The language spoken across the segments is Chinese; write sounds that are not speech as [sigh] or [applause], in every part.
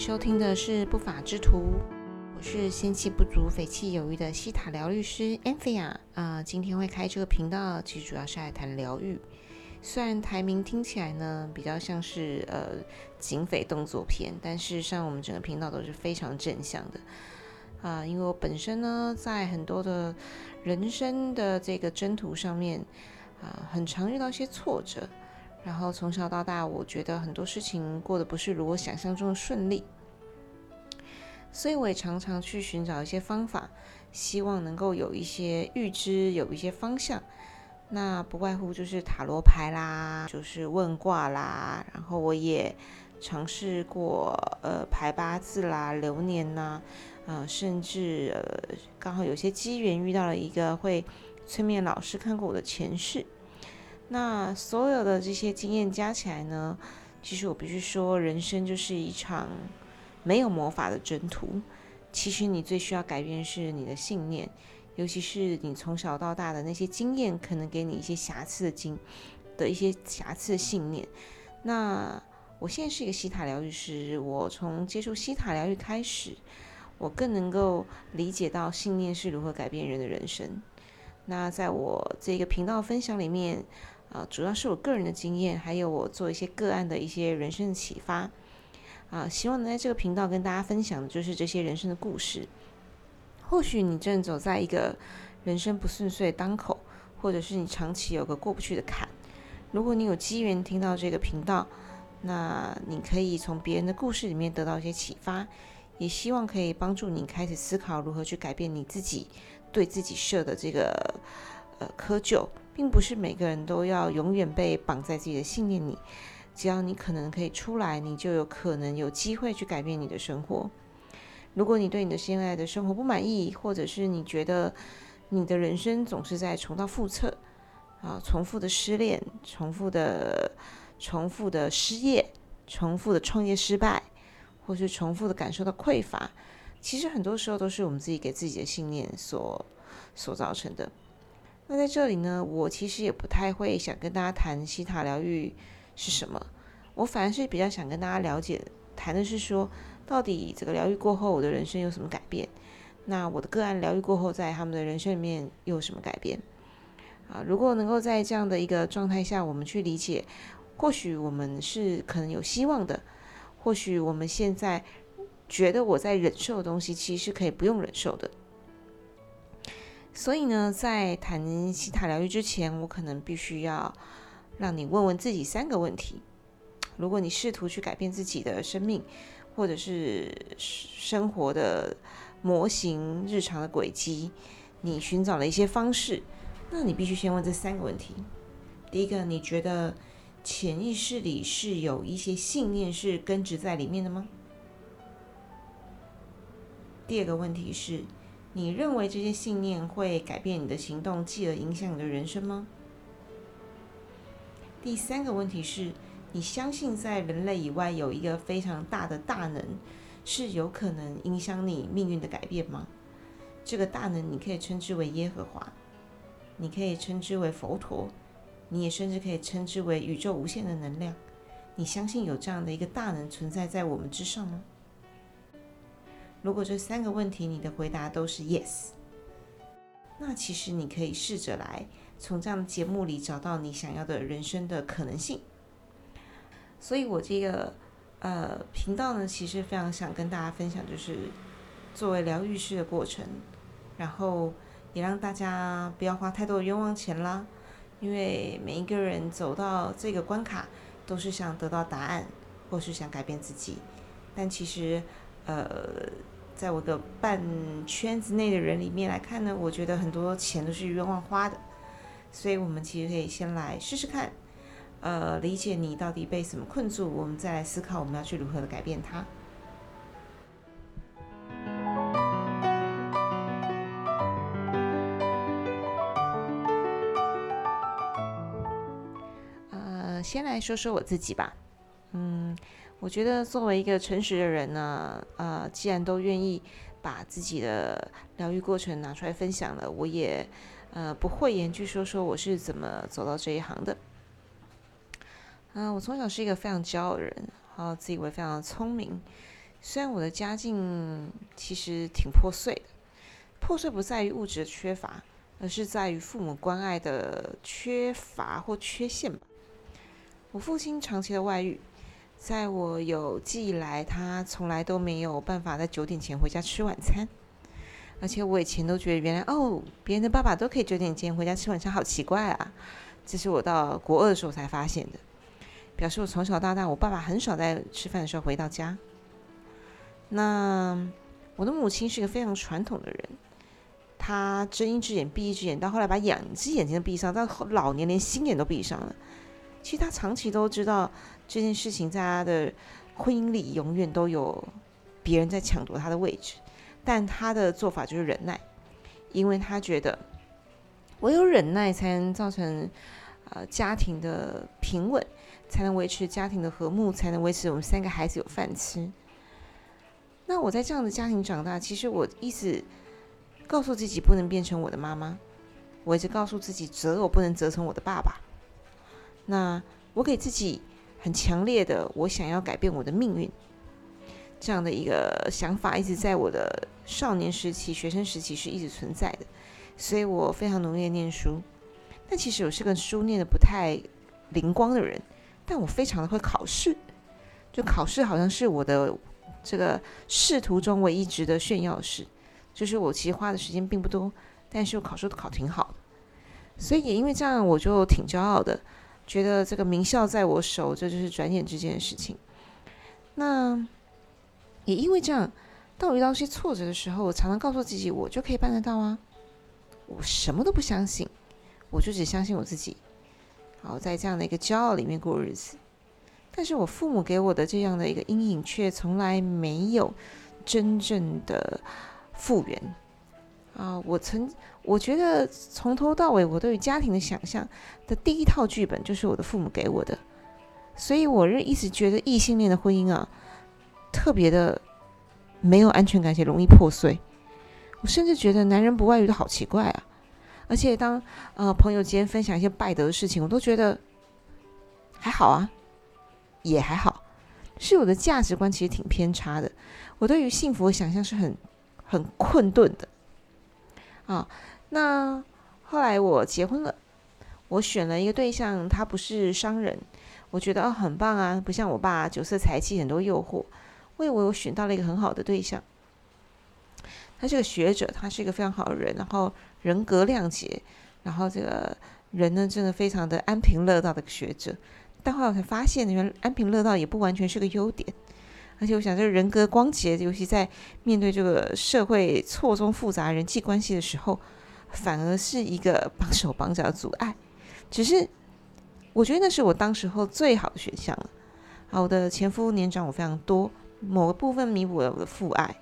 收听的是不法之徒，我是仙气不足、匪气有余的西塔疗愈师 Anthea 啊。今天会开这个频道，其实主要是来谈疗愈。虽然台名听起来呢比较像是呃警匪动作片，但事实上我们整个频道都是非常正向的啊。因为我本身呢在很多的人生的这个征途上面啊，很常遇到一些挫折。然后从小到大，我觉得很多事情过得不是如我想象中的顺利，所以我也常常去寻找一些方法，希望能够有一些预知，有一些方向。那不外乎就是塔罗牌啦，就是问卦啦，然后我也尝试过呃排八字啦、流年呐，呃，甚至呃刚好有些机缘遇到了一个会催眠老师，看过我的前世。那所有的这些经验加起来呢，其实我必须说，人生就是一场没有魔法的征途。其实你最需要改变是你的信念，尤其是你从小到大的那些经验，可能给你一些瑕疵的经的一些瑕疵的信念。那我现在是一个西塔疗愈师，我从接触西塔疗愈开始，我更能够理解到信念是如何改变人的人生。那在我这个频道分享里面。啊，主要是我个人的经验，还有我做一些个案的一些人生的启发啊，希望能在这个频道跟大家分享的就是这些人生的故事。或许你正走在一个人生不顺遂的当口，或者是你长期有个过不去的坎。如果你有机缘听到这个频道，那你可以从别人的故事里面得到一些启发，也希望可以帮助你开始思考如何去改变你自己对自己设的这个呃窠臼。并不是每个人都要永远被绑在自己的信念里，只要你可能可以出来，你就有可能有机会去改变你的生活。如果你对你的现在的生活不满意，或者是你觉得你的人生总是在重蹈覆辙，啊，重复的失恋，重复的、重复的失业，重复的创业失败，或是重复的感受到匮乏，其实很多时候都是我们自己给自己的信念所所造成的。那在这里呢，我其实也不太会想跟大家谈西塔疗愈是什么，我反而是比较想跟大家了解，谈的是说，到底这个疗愈过后，我的人生有什么改变？那我的个案疗愈过后，在他们的人生里面又有什么改变？啊，如果能够在这样的一个状态下，我们去理解，或许我们是可能有希望的，或许我们现在觉得我在忍受的东西，其实是可以不用忍受的。所以呢，在谈西塔疗愈之前，我可能必须要让你问问自己三个问题。如果你试图去改变自己的生命，或者是生活的模型、日常的轨迹，你寻找了一些方式，那你必须先问这三个问题。第一个，你觉得潜意识里是有一些信念是根植在里面的吗？第二个问题是。你认为这些信念会改变你的行动，继而影响你的人生吗？第三个问题是，你相信在人类以外有一个非常大的大能，是有可能影响你命运的改变吗？这个大能，你可以称之为耶和华，你可以称之为佛陀，你也甚至可以称之为宇宙无限的能量。你相信有这样的一个大能存在在我们之上吗？如果这三个问题你的回答都是 yes，那其实你可以试着来从这样的节目里找到你想要的人生的可能性。所以我这个呃频道呢，其实非常想跟大家分享，就是作为疗愈师的过程，然后也让大家不要花太多的冤枉钱啦。因为每一个人走到这个关卡，都是想得到答案，或是想改变自己，但其实呃。在我的半圈子内的人里面来看呢，我觉得很多钱都是冤枉花的，所以我们其实可以先来试试看，呃，理解你到底被什么困住，我们再来思考我们要去如何的改变它。呃，先来说说我自己吧，嗯。我觉得作为一个诚实的人呢，呃，既然都愿意把自己的疗愈过程拿出来分享了，我也呃不讳言去说说我是怎么走到这一行的。啊，我从小是一个非常骄傲的人，然后自以为非常的聪明，虽然我的家境其实挺破碎的，破碎不在于物质的缺乏，而是在于父母关爱的缺乏或缺陷吧。我父亲长期的外遇，在我有记忆来，他从来都没有办法在九点前回家吃晚餐。而且我以前都觉得，原来哦，别人的爸爸都可以九点前回家吃晚餐，好奇怪啊！这是我到国二的时候才发现的，表示我从小到大，我爸爸很少在吃饭的时候回到家。那我的母亲是个非常传统的人，她睁一只眼闭一只眼，到后来把两只眼睛都闭上，到老年连心眼都闭上了。其实他长期都知道这件事情，在他的婚姻里永远都有别人在抢夺他的位置，但他的做法就是忍耐，因为他觉得唯有忍耐才能造成呃家庭的平稳，才能维持家庭的和睦，才能维持我们三个孩子有饭吃。那我在这样的家庭长大，其实我一直告诉自己不能变成我的妈妈，我一直告诉自己择偶不能择成我的爸爸。那我给自己很强烈的，我想要改变我的命运这样的一个想法，一直在我的少年时期、学生时期是一直存在的。所以我非常努力念书，但其实我是个书念的不太灵光的人，但我非常的会考试，就考试好像是我的。这个仕途中唯一值得炫耀的事，就是我其实花的时间并不多，但是我考试都考挺好的，所以也因为这样，我就挺骄傲的，觉得这个名校在我手，这就是转眼之间的事情。那也因为这样，当我遇到一些挫折的时候，我常常告诉自己，我就可以办得到啊！我什么都不相信，我就只相信我自己。好，在这样的一个骄傲里面过日子。但是我父母给我的这样的一个阴影，却从来没有真正的复原啊！我曾我觉得从头到尾，我对于家庭的想象的第一套剧本就是我的父母给我的，所以我是一直觉得异性恋的婚姻啊，特别的没有安全感，且容易破碎。我甚至觉得男人不外遇都好奇怪啊！而且当呃朋友间分享一些败德的事情，我都觉得还好啊。也还好，是我的价值观其实挺偏差的。我对于幸福的想象是很很困顿的啊。那后来我结婚了，我选了一个对象，他不是商人，我觉得哦很棒啊，不像我爸酒色财气很多诱惑。我以为我选到了一个很好的对象，他是个学者，他是一个非常好的人，然后人格亮洁，然后这个人呢真的非常的安贫乐道的学者。但后来我才发现，原来安贫乐道也不完全是个优点。而且我想，这个人格光洁，尤其在面对这个社会错综复杂人际关系的时候，反而是一个 [laughs] 绑手绑脚的阻碍。只是我觉得那是我当时候最好的选项了。啊，我的前夫年长我非常多，某个部分弥补了我的父爱。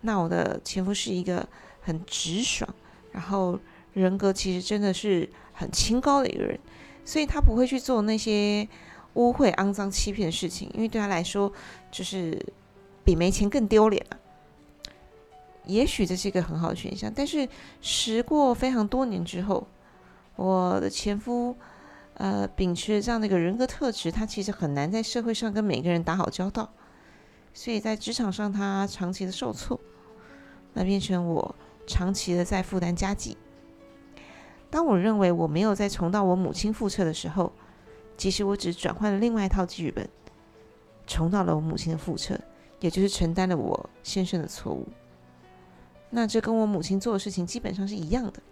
那我的前夫是一个很直爽，然后人格其实真的是很清高的一个人。所以他不会去做那些污秽、肮脏、欺骗的事情，因为对他来说，就是比没钱更丢脸了。也许这是一个很好的选项，但是时过非常多年之后，我的前夫，呃，秉持这样的一个人格特质，他其实很难在社会上跟每个人打好交道，所以在职场上他长期的受挫，那变成我长期的在负担家计。当我认为我没有再重蹈我母亲覆辙的时候，其实我只转换了另外一套剧本，重蹈了我母亲的覆辙，也就是承担了我先生的错误。那这跟我母亲做的事情基本上是一样的。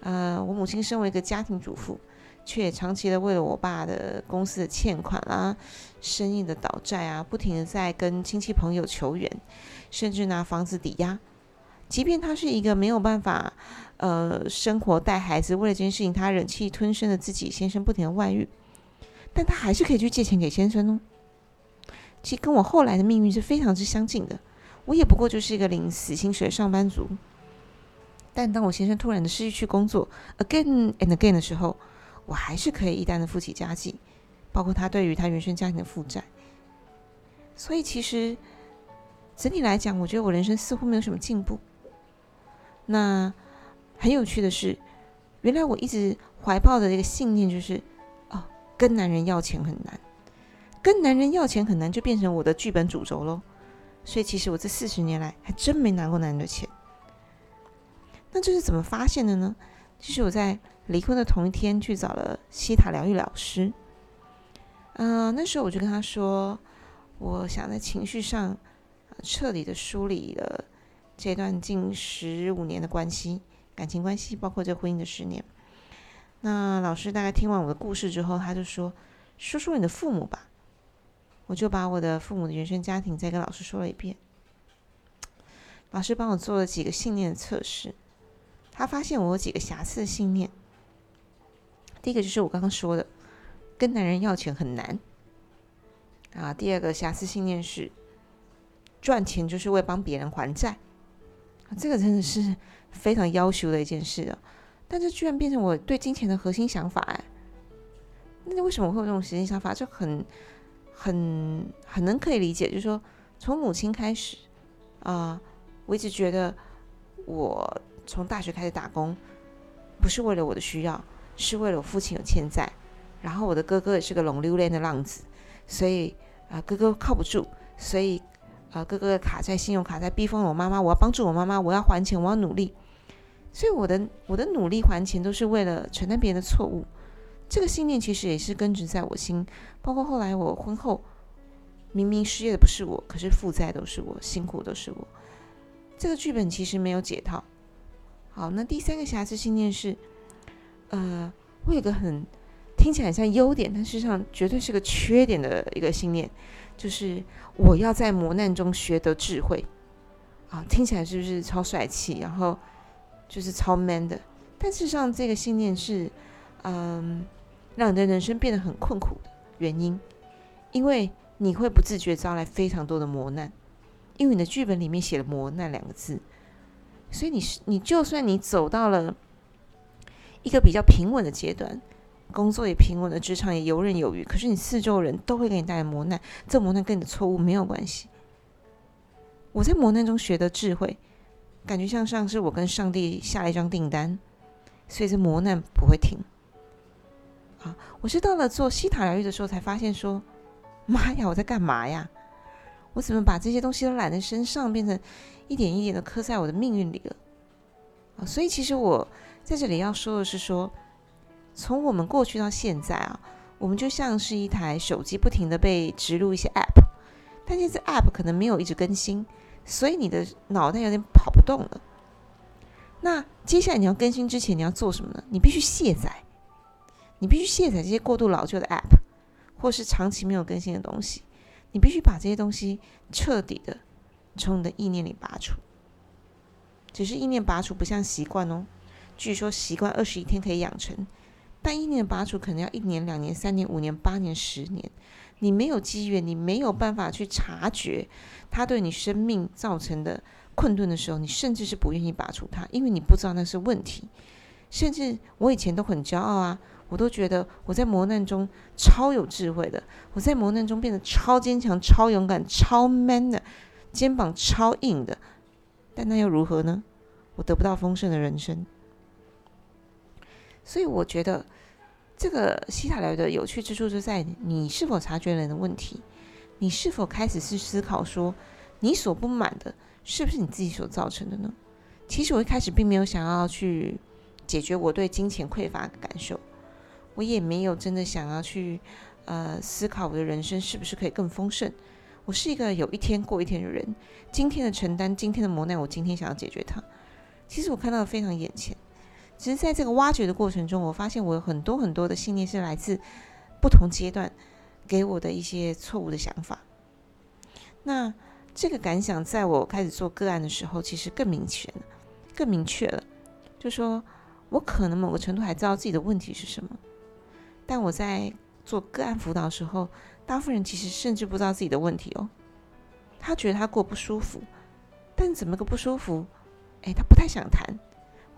呃，我母亲身为一个家庭主妇，却长期的为了我爸的公司的欠款啊、生意的倒债啊，不停的在跟亲戚朋友求援，甚至拿房子抵押。即便他是一个没有办法，呃，生活带孩子，为了这件事情，他忍气吞声的自己先生不停的外遇，但他还是可以去借钱给先生哦。其实跟我后来的命运是非常之相近的，我也不过就是一个领死薪水的上班族。但当我先生突然的失去工作，again and again 的时候，我还是可以一单的负起家计，包括他对于他原生家庭的负债。所以其实整体来讲，我觉得我人生似乎没有什么进步。那很有趣的是，原来我一直怀抱的这个信念就是，哦，跟男人要钱很难，跟男人要钱很难，就变成我的剧本主轴喽。所以其实我这四十年来还真没拿过男人的钱。那这是怎么发现的呢？其实我在离婚的同一天去找了西塔疗愈老师。嗯，那时候我就跟他说，我想在情绪上彻底的梳理了这段近十五年的关系，感情关系，包括这婚姻的十年。那老师大概听完我的故事之后，他就说：“说说你的父母吧。”我就把我的父母的原生家庭再跟老师说了一遍。老师帮我做了几个信念的测试，他发现我有几个瑕疵的信念。第一个就是我刚刚说的，跟男人要钱很难。啊，第二个瑕疵信念是赚钱就是为帮别人还债。这个真的是非常要求的一件事啊。但这居然变成我对金钱的核心想法哎。那为什么会有这种核心想法？就很。很很能可以理解，就是说，从母亲开始啊，我一直觉得，我从大学开始打工，不是为了我的需要，是为了我父亲有欠债，然后我的哥哥也是个龙溜链的浪子，所以啊，哥哥靠不住，所以啊，哥哥卡在信用卡在逼疯我妈妈，我要帮助我妈妈，我要还钱，我要努力，所以我的我的努力还钱都是为了承担别人的错误。这个信念其实也是根植在我心，包括后来我婚后，明明失业的不是我，可是负债都是我，辛苦都是我。这个剧本其实没有解套。好，那第三个瑕疵信念是，呃，我有个很听起来很像优点，但事实上绝对是个缺点的一个信念，就是我要在磨难中学得智慧。啊，听起来是不是超帅气？然后就是超 man 的？但事实上，这个信念是，嗯。让你的人生变得很困苦的原因，因为你会不自觉招来非常多的磨难，因为你的剧本里面写了“磨难”两个字，所以你是你就算你走到了一个比较平稳的阶段，工作也平稳的，职场也游刃有余，可是你四周人都会给你带来磨难，这磨难跟你的错误没有关系。我在磨难中学的智慧，感觉像上是我跟上帝下了一张订单，所以这磨难不会停。啊！我是到了做西塔疗愈的时候，才发现说：“妈呀，我在干嘛呀？我怎么把这些东西都揽在身上，变成一点一点的刻在我的命运里了？”啊！所以其实我在这里要说的是说，从我们过去到现在啊，我们就像是一台手机，不停的被植入一些 App，但这些 App 可能没有一直更新，所以你的脑袋有点跑不动了。那接下来你要更新之前，你要做什么呢？你必须卸载。你必须卸载这些过度老旧的 App，或是长期没有更新的东西。你必须把这些东西彻底的从你的意念里拔除。只是意念拔除不像习惯哦。据说习惯二十一天可以养成，但意念拔除可能要一年、两年、三年、五年、八年、十年。你没有机缘，你没有办法去察觉它对你生命造成的困顿的时候，你甚至是不愿意拔除它，因为你不知道那是问题。甚至我以前都很骄傲啊。我都觉得我在磨难中超有智慧的，我在磨难中变得超坚强、超勇敢、超 man 的，肩膀超硬的。但那又如何呢？我得不到丰盛的人生。所以我觉得这个西塔疗的有趣之处就在你是否察觉人的问题，你是否开始去思考说，你所不满的是不是你自己所造成的呢？其实我一开始并没有想要去解决我对金钱匮乏的感受。我也没有真的想要去，呃，思考我的人生是不是可以更丰盛。我是一个有一天过一天的人，今天的承担，今天的磨难，我今天想要解决它。其实我看到的非常眼前，只是在这个挖掘的过程中，我发现我有很多很多的信念是来自不同阶段给我的一些错误的想法。那这个感想，在我开始做个案的时候，其实更明确了，更明确了，就说我可能某个程度还知道自己的问题是什么。但我在做个案辅导的时候，大部分人其实甚至不知道自己的问题哦。他觉得他过不舒服，但怎么个不舒服？哎，他不太想谈，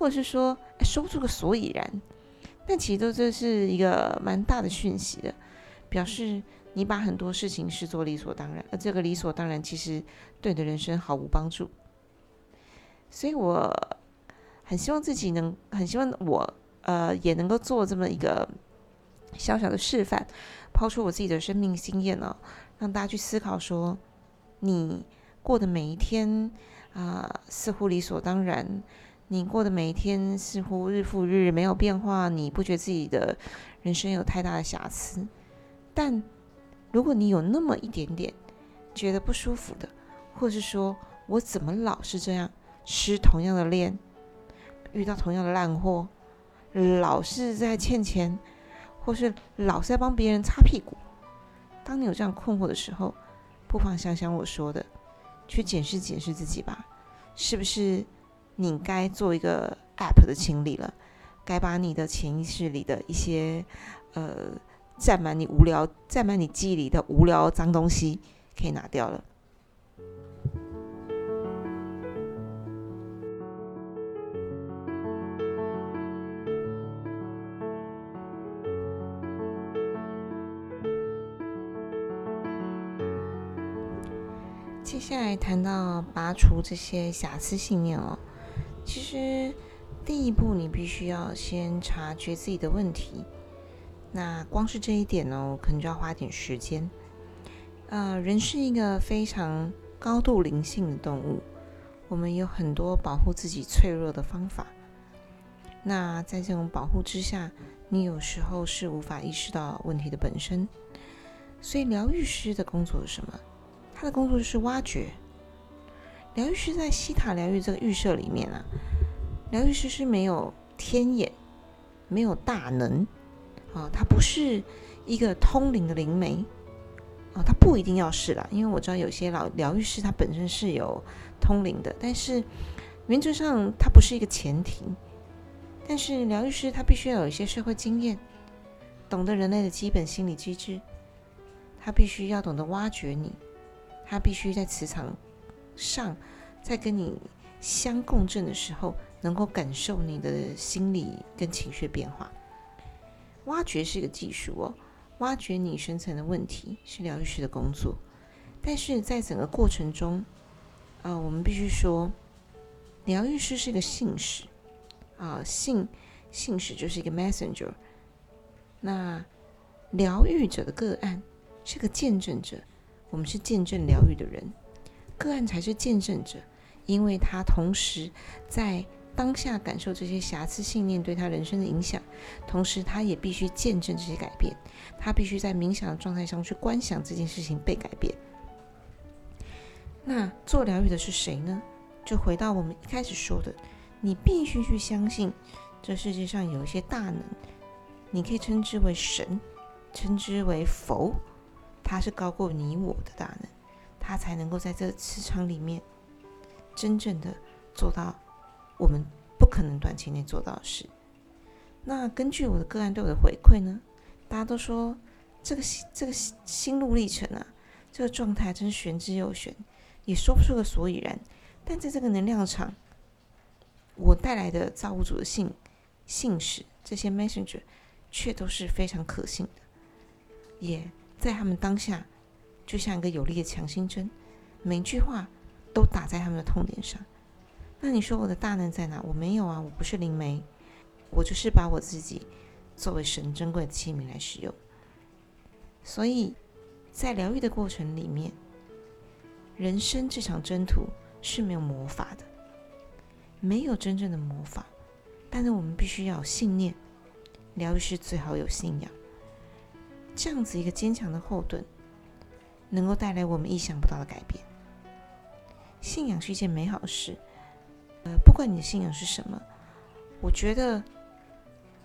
或者是说说不出个所以然。但其实都这是一个蛮大的讯息的，表示你把很多事情视作理所当然，而这个理所当然其实对你的人生毫无帮助。所以我很希望自己能，很希望我呃也能够做这么一个。小小的示范，抛出我自己的生命经验呢，让大家去思考：说你过的每一天啊，似乎理所当然。你过的每一天似乎日复日没有变化，你不觉得自己的人生有太大的瑕疵。但如果你有那么一点点觉得不舒服的，或是说我怎么老是这样吃同样的链，遇到同样的烂货，老是在欠钱，或是老是在帮别人擦屁股，当你有这样困惑的时候，不妨想想我说的，去检视检视自己吧，是不是？你该做一个 App 的清理了，该把你的潜意识里的一些呃占满你无聊、占满你记忆里的无聊脏东西，可以拿掉了。接下来谈到拔除这些瑕疵信念哦。其实，第一步你必须要先察觉自己的问题。那光是这一点呢，可能就要花点时间。呃，人是一个非常高度灵性的动物，我们有很多保护自己脆弱的方法。那在这种保护之下，你有时候是无法意识到问题的本身。所以，疗愈师的工作是什么？他的工作是挖掘。疗愈师在西塔疗愈这个预设里面啊，疗愈师是没有天眼，没有大能啊，他不是一个通灵的灵媒啊，他不一定要是啦，因为我知道有些老疗愈师他本身是有通灵的，但是原则上他不是一个前提。但是疗愈师他必须要有一些社会经验，懂得人类的基本心理机制，他必须要懂得挖掘你，他必须在磁场。上，在跟你相共振的时候，能够感受你的心理跟情绪变化。挖掘是一个技术哦，挖掘你深层的问题是疗愈师的工作。但是在整个过程中，啊，我们必须说，疗愈师是一个信使啊，信信使就是一个 messenger。那疗愈者的个案是个见证者，我们是见证疗愈的人。个案才是见证者，因为他同时在当下感受这些瑕疵信念对他人生的影响，同时他也必须见证这些改变。他必须在冥想的状态上去观想这件事情被改变。那做疗愈的是谁呢？就回到我们一开始说的，你必须去相信这世界上有一些大能，你可以称之为神，称之为佛，他是高过你我的大能。他才能够在这磁场里面真正的做到我们不可能短期内做到的事。那根据我的个案对我的回馈呢，大家都说这个这个心路历程啊，这个状态真是玄之又玄，也说不出个所以然。但在这个能量场，我带来的造物主的信信使这些 messenger 却都是非常可信的，也在他们当下。就像一个有力的强心针，每句话都打在他们的痛点上。那你说我的大能在哪？我没有啊，我不是灵媒，我就是把我自己作为神珍贵的器皿来使用。所以在疗愈的过程里面，人生这场征途是没有魔法的，没有真正的魔法。但是我们必须要有信念，疗愈师最好有信仰，这样子一个坚强的后盾。能够带来我们意想不到的改变。信仰是一件美好的事，呃，不管你的信仰是什么，我觉得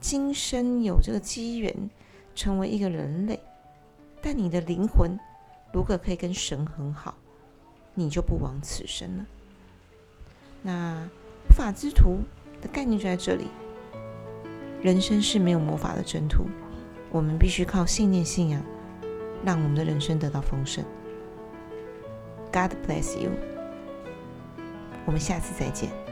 今生有这个机缘成为一个人类，但你的灵魂如果可以跟神很好，你就不枉此生了。那无法之徒的概念就在这里，人生是没有魔法的征途，我们必须靠信念、信仰。让我们的人生得到丰盛。God bless you。我们下次再见。